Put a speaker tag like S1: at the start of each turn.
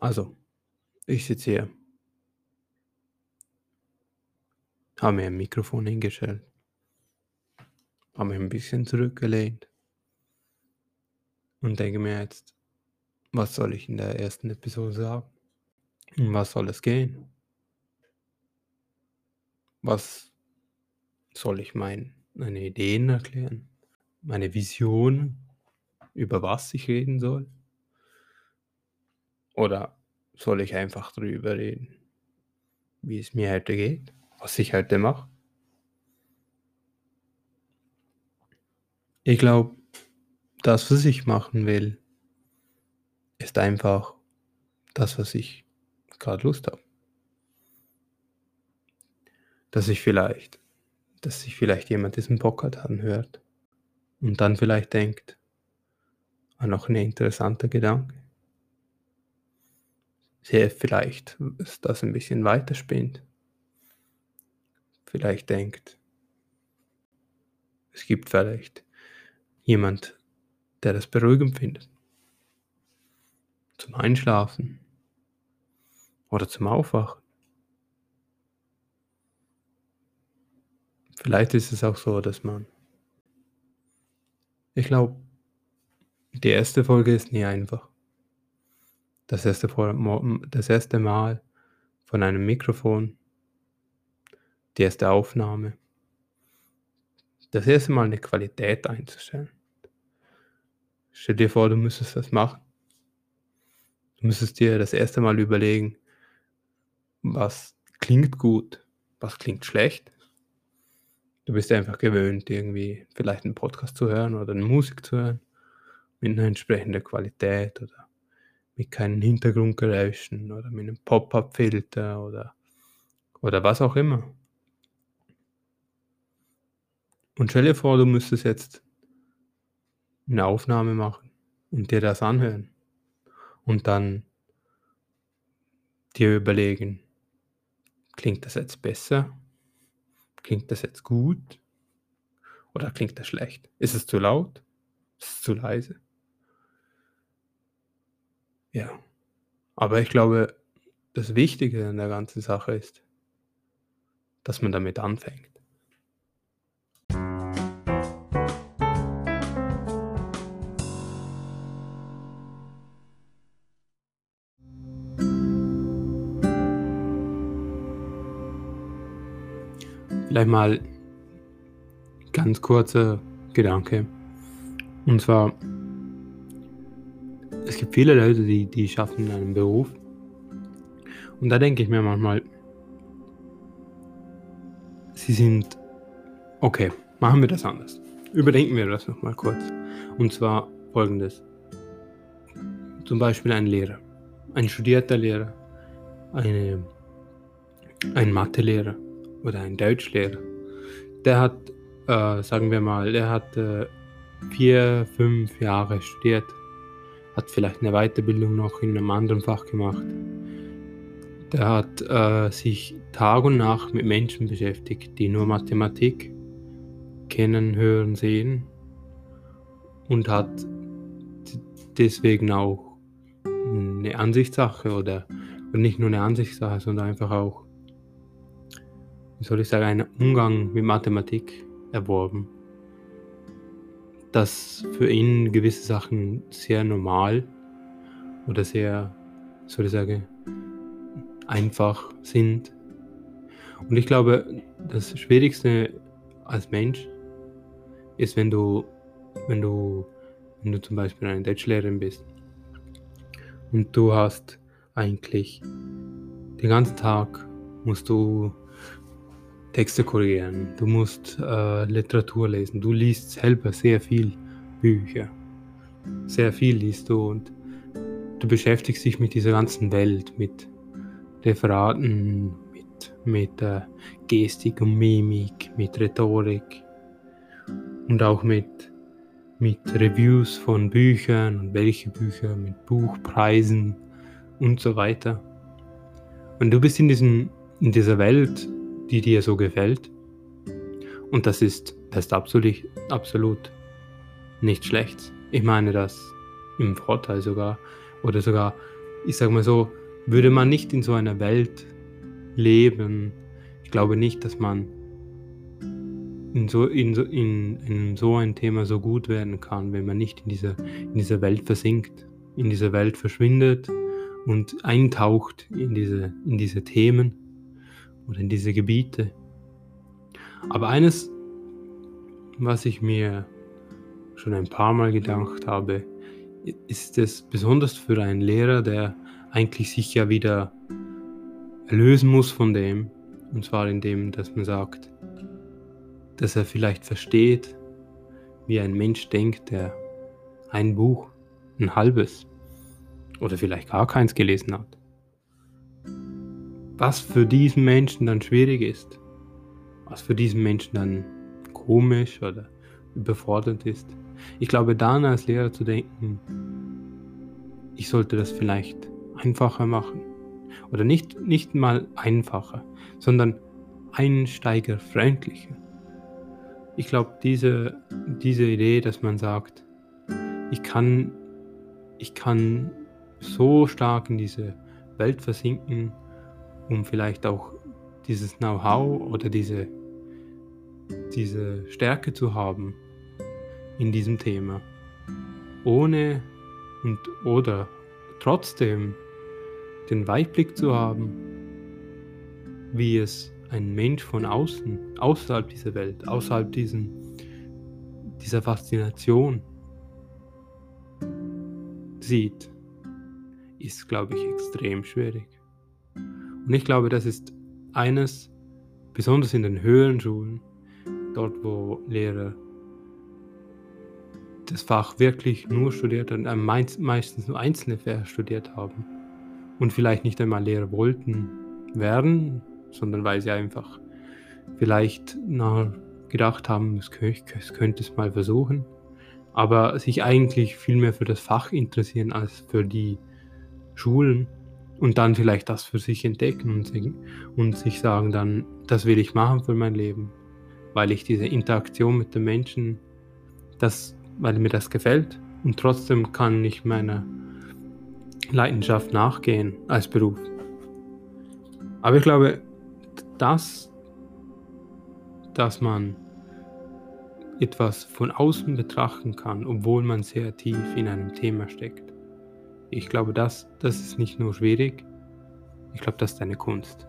S1: Also, ich sitze hier, habe mir ein Mikrofon hingestellt, habe mich ein bisschen zurückgelehnt und denke mir jetzt, was soll ich in der ersten Episode sagen? Um was soll es gehen? Was soll ich mein, meine Ideen erklären? Meine Vision, über was ich reden soll? Oder soll ich einfach drüber reden, wie es mir heute geht, was ich heute mache? Ich glaube, das, was ich machen will, ist einfach das, was ich gerade Lust habe. Dass ich vielleicht, dass sich vielleicht jemand diesen Podcast anhört und dann vielleicht denkt, ah, noch ein interessanter Gedanke vielleicht ist das ein bisschen weiterspinnt. Vielleicht denkt, es gibt vielleicht jemand, der das beruhigend findet. Zum Einschlafen oder zum Aufwachen. Vielleicht ist es auch so, dass man. Ich glaube, die erste Folge ist nie einfach das erste, das erste Mal von einem Mikrofon, die erste Aufnahme, das erste Mal eine Qualität einzustellen. Stell dir vor, du müsstest das machen. Du müsstest dir das erste Mal überlegen, was klingt gut, was klingt schlecht. Du bist einfach gewöhnt, irgendwie vielleicht einen Podcast zu hören oder eine Musik zu hören mit einer entsprechenden Qualität oder mit keinen Hintergrundgeräuschen oder mit einem Pop-up-Filter oder, oder was auch immer. Und stell dir vor, du müsstest jetzt eine Aufnahme machen und dir das anhören und dann dir überlegen, klingt das jetzt besser? Klingt das jetzt gut? Oder klingt das schlecht? Ist es zu laut? Ist es zu leise? Ja. Aber ich glaube, das Wichtige an der ganzen Sache ist, dass man damit anfängt. Vielleicht mal ganz kurzer Gedanke. Und zwar, es gibt viele Leute, die, die schaffen einen Beruf. Und da denke ich mir manchmal, sie sind, okay, machen wir das anders. Überdenken wir das nochmal kurz. Und zwar folgendes. Zum Beispiel ein Lehrer, ein studierter Lehrer, eine, ein Mathelehrer oder ein Deutschlehrer. Der hat, äh, sagen wir mal, der hat äh, vier, fünf Jahre studiert hat vielleicht eine Weiterbildung noch in einem anderen Fach gemacht. Der hat äh, sich Tag und Nacht mit Menschen beschäftigt, die nur Mathematik kennen, hören, sehen und hat deswegen auch eine Ansichtssache oder, oder nicht nur eine Ansichtssache, sondern einfach auch, wie soll ich sagen, einen Umgang mit Mathematik erworben dass für ihn gewisse Sachen sehr normal oder sehr, soll ich sagen, einfach sind. Und ich glaube, das Schwierigste als Mensch ist, wenn du, wenn du, wenn du zum Beispiel eine Deutschlehrerin bist und du hast eigentlich den ganzen Tag musst du Texte korrigieren, du musst äh, Literatur lesen, du liest selber sehr viel Bücher. Sehr viel liest du und du beschäftigst dich mit dieser ganzen Welt, mit Referaten, mit, mit äh, Gestik und Mimik, mit Rhetorik und auch mit, mit Reviews von Büchern und welche Bücher, mit Buchpreisen und so weiter. Und du bist in, diesen, in dieser Welt die dir so gefällt. Und das ist, das ist absolut, absolut nicht schlecht. Ich meine das im Vorteil sogar. Oder sogar ich sage mal so, würde man nicht in so einer Welt leben, ich glaube nicht, dass man in so, in, so, in, in so ein Thema so gut werden kann, wenn man nicht in dieser, in dieser Welt versinkt, in dieser Welt verschwindet und eintaucht in diese, in diese Themen oder in diese Gebiete. Aber eines, was ich mir schon ein paar Mal gedacht habe, ist es besonders für einen Lehrer, der eigentlich sich ja wieder erlösen muss von dem, und zwar indem, dass man sagt, dass er vielleicht versteht, wie ein Mensch denkt, der ein Buch, ein halbes oder vielleicht gar keins gelesen hat. Was für diesen Menschen dann schwierig ist, was für diesen Menschen dann komisch oder überfordernd ist. Ich glaube, dann als Lehrer zu denken, ich sollte das vielleicht einfacher machen. Oder nicht, nicht mal einfacher, sondern einsteigerfreundlicher. Ich glaube, diese, diese Idee, dass man sagt, ich kann, ich kann so stark in diese Welt versinken, um vielleicht auch dieses Know-how oder diese, diese Stärke zu haben in diesem Thema, ohne und oder trotzdem den Weitblick zu haben, wie es ein Mensch von außen, außerhalb dieser Welt, außerhalb diesen, dieser Faszination sieht, ist, glaube ich, extrem schwierig. Und ich glaube, das ist eines, besonders in den höheren Schulen, dort wo Lehrer das Fach wirklich nur studiert und meistens nur einzelne Fächer studiert haben und vielleicht nicht einmal Lehrer wollten werden, sondern weil sie einfach vielleicht gedacht haben, es könnte es mal versuchen, aber sich eigentlich viel mehr für das Fach interessieren als für die Schulen und dann vielleicht das für sich entdecken und, und sich sagen dann, das will ich machen für mein Leben, weil ich diese Interaktion mit den Menschen, das weil mir das gefällt und trotzdem kann ich meiner Leidenschaft nachgehen als Beruf. Aber ich glaube, dass, dass man etwas von außen betrachten kann, obwohl man sehr tief in einem Thema steckt. Ich glaube, das, das ist nicht nur schwierig, ich glaube, das ist eine Kunst.